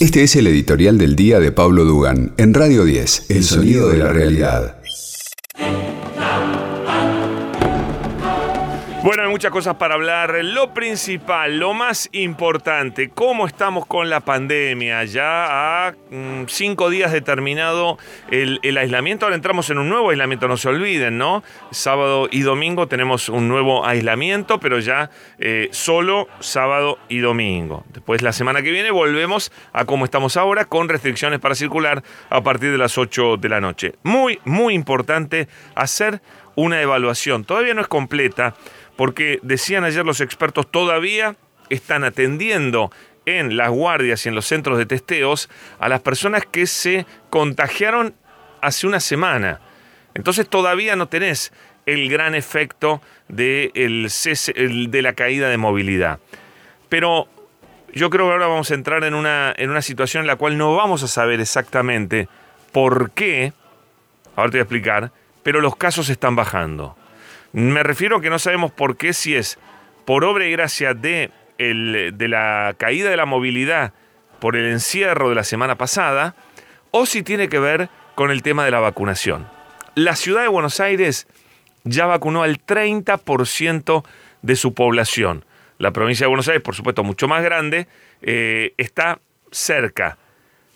Este es el editorial del día de Pablo Dugan en Radio 10, El sonido de la realidad. Bueno, hay muchas cosas para hablar. Lo principal, lo más importante, cómo estamos con la pandemia. Ya a mm, cinco días de terminado el, aislamiento. Ahora entramos en un nuevo aislamiento, no se olviden, ¿no? Sábado y domingo tenemos un nuevo aislamiento, pero ya eh, solo sábado y domingo. Después la semana que viene volvemos a cómo estamos ahora con restricciones para circular a partir de las 8 de la noche. Muy, muy importante hacer una evaluación. Todavía no es completa porque decían ayer los expertos todavía están atendiendo en las guardias y en los centros de testeos a las personas que se contagiaron hace una semana. Entonces todavía no tenés el gran efecto de, la caída de movilidad. Pero yo creo que ahora vamos a entrar en una, en una situación en la cual no vamos a saber exactamente por qué, ahora te voy a explicar, pero los casos están bajando. Me refiero a que no sabemos por qué, si es por obra y gracia de, de la caída de la movilidad por el encierro de la semana pasada, o si tiene que ver con el tema de la vacunación. La ciudad de Buenos Aires ya vacunó al 30% de su población. La provincia de Buenos Aires, por supuesto, mucho más grande, eh, está cerca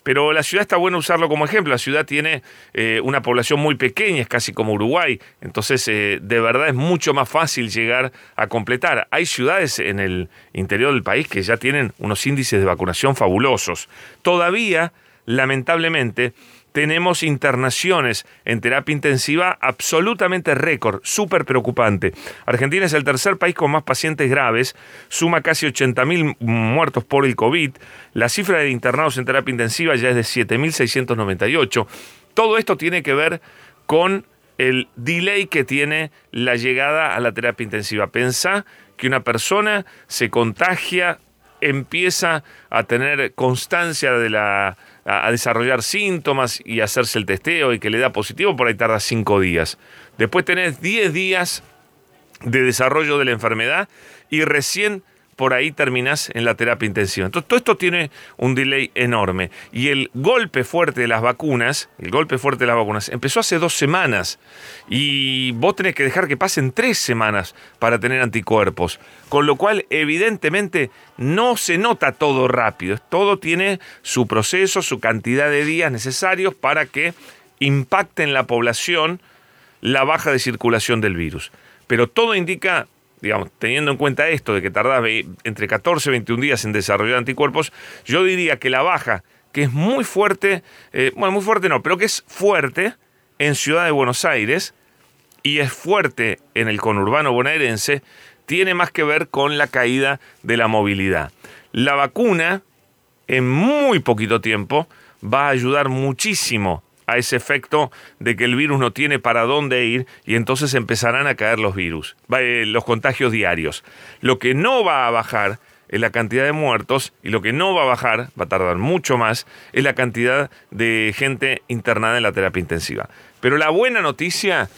pero la ciudad está bueno usarlo como ejemplo. La ciudad tiene eh, una población muy pequeña, es casi como Uruguay. Entonces, eh, de verdad es mucho más fácil llegar a completar. Hay ciudades en el interior del país que ya tienen unos índices de vacunación fabulosos. Todavía, lamentablemente, tenemos internaciones en terapia intensiva absolutamente récord, súper preocupante. Argentina es el tercer país con más pacientes graves, suma casi 80.000 muertos por el COVID, la cifra de internados en terapia intensiva ya es de 7.698. Todo esto tiene que ver con el delay que tiene la llegada a la terapia intensiva. Pensá que una persona se contagia, empieza a tener constancia de la a, desarrollar síntomas y hacerse el testeo y que le da positivo, por ahí tarda cinco días. Después tenés 10 días de desarrollo de la enfermedad y recién por ahí terminás en la terapia intensiva. Entonces, todo esto tiene un delay enorme. Y el golpe fuerte de las vacunas, el golpe fuerte de las vacunas, empezó hace dos semanas. Y vos tenés que dejar que pasen tres semanas para tener anticuerpos. Con lo cual, evidentemente, no se nota todo rápido. Todo tiene su proceso, su cantidad de días necesarios para que impacte en la población la baja de circulación del virus. Pero todo indica digamos, teniendo en cuenta esto de que tardás entre 14 y 21 días en desarrollar anticuerpos, yo diría que la baja, que es muy fuerte, eh, bueno, muy fuerte no, pero que es fuerte en Ciudad de Buenos Aires y es fuerte en el conurbano bonaerense, tiene más que ver con la caída de la movilidad. La vacuna, en muy poquito tiempo, va a ayudar muchísimo a ese efecto de que el virus no tiene para dónde ir y entonces empezarán a caer los virus, eh, los contagios diarios. Lo que no va a bajar es la cantidad de muertos y lo que no va a bajar, va a tardar mucho más, es la cantidad de gente internada en la terapia intensiva. Pero la buena noticia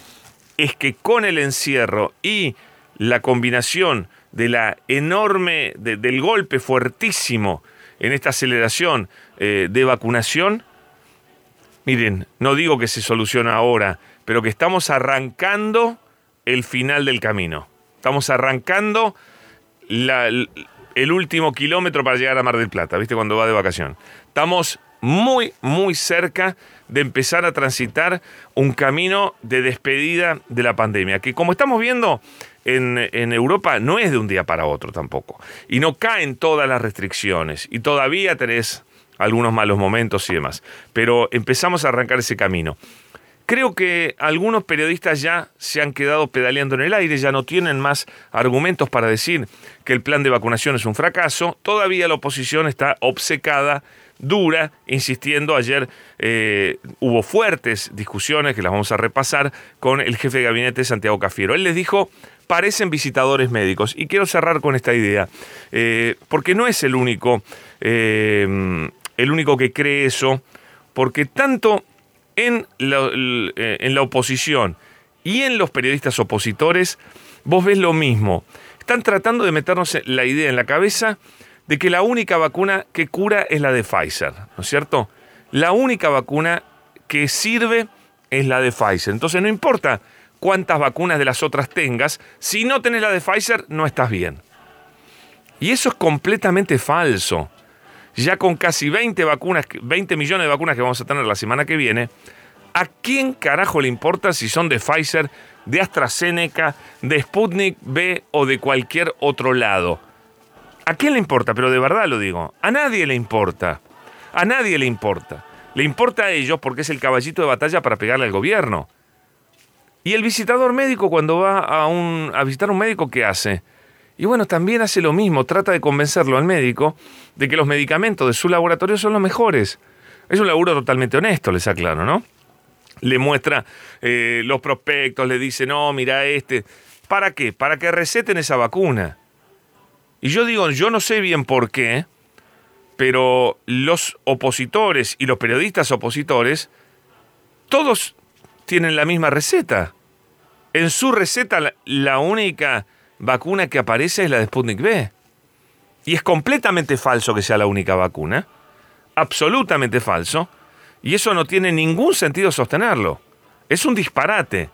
es que con el encierro y la combinación de la enorme, del golpe fuertísimo en esta aceleración eh, de vacunación, miren, no digo que se soluciona ahora, pero que estamos arrancando el final del camino. Estamos arrancando el último kilómetro para llegar a Mar del Plata, ¿viste? Cuando va de vacación. Estamos muy, muy cerca de empezar a transitar un camino de despedida de la pandemia, que como estamos viendo en, en, Europa no es de un día para otro tampoco, y no caen todas las restricciones, y todavía tenés algunos malos momentos y demás. Pero empezamos a arrancar ese camino. Creo que algunos periodistas ya se han quedado pedaleando en el aire, ya no tienen más argumentos para decir que el plan de vacunación es un fracaso. Todavía la oposición está obcecada, dura, insistiendo. Ayer eh, hubo fuertes discusiones que las vamos a repasar con el jefe de gabinete Santiago Cafiero. Él les dijo, parecen visitadores médicos. Y quiero cerrar con esta idea, eh, porque no es el único eh, el único que cree eso, porque tanto en la, eh, en la oposición y en los periodistas opositores, vos ves lo mismo. Están tratando de meternos la idea en la cabeza de que la única vacuna que cura es la de Pfizer, ¿no es cierto? La única vacuna que sirve es la de Pfizer. Entonces no importa cuántas vacunas de las otras tengas, si no tenés la de Pfizer no estás bien. Y eso es completamente falso. Ya con casi 20 vacunas, 20 millones de vacunas que vamos a tener la semana que viene, ¿a quién carajo le importa si son de Pfizer, de AstraZeneca, de Sputnik B o de cualquier otro lado? ¿A quién le importa? Pero de verdad lo digo. A nadie le importa. A nadie le importa. Le importa a ellos porque es el caballito de batalla para pegarle al gobierno. Y el visitador médico cuando va a, un, a visitar a un médico, ¿qué hace? Y bueno, también hace lo mismo, trata de convencerlo al médico de que los medicamentos de su laboratorio son los mejores. Es un laburo totalmente honesto, les aclaro, ¿no? Le muestra eh, los prospectos, le dice, no, mira este. ¿Para qué? Para que receten esa vacuna. Y yo digo, yo no sé bien por qué, pero los opositores y los periodistas opositores, todos tienen la misma receta. En su receta la única vacuna que aparece es la de Sputnik B. Y es completamente falso que sea la única vacuna. Absolutamente falso. Y eso no tiene ningún sentido sostenerlo. Es un disparate.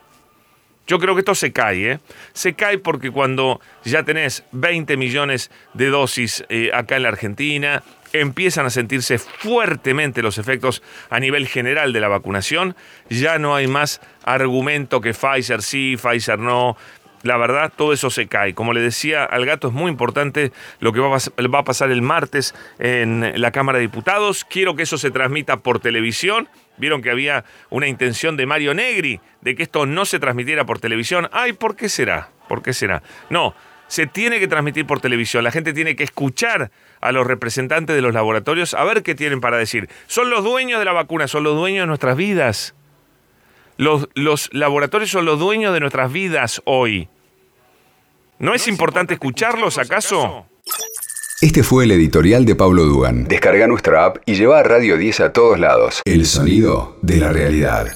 Yo creo que esto se cae, ¿eh? Se cae porque cuando ya tenés 20 millones de dosis eh, acá en la Argentina, empiezan a sentirse fuertemente los efectos a nivel general de la vacunación, ya no hay más argumento que Pfizer sí, Pfizer no, la verdad, todo eso se cae. Como le decía al gato, es muy importante lo que va a, pasar el martes en la Cámara de Diputados. Quiero que eso se transmita por televisión. Vieron que había una intención de Mario Negri de que esto no se transmitiera por televisión. Ay, ¿por qué será? ¿Por qué será? No, se tiene que transmitir por televisión. La gente tiene que escuchar a los representantes de los laboratorios a ver qué tienen para decir. Son los dueños de la vacuna, son los dueños de nuestras vidas. Los, laboratorios son los dueños de nuestras vidas hoy. ¿No, es, importante escucharlos acaso? Este fue el editorial de Pablo Dugan. Descarga nuestra app y lleva a Radio 10 a todos lados. El sonido de la realidad.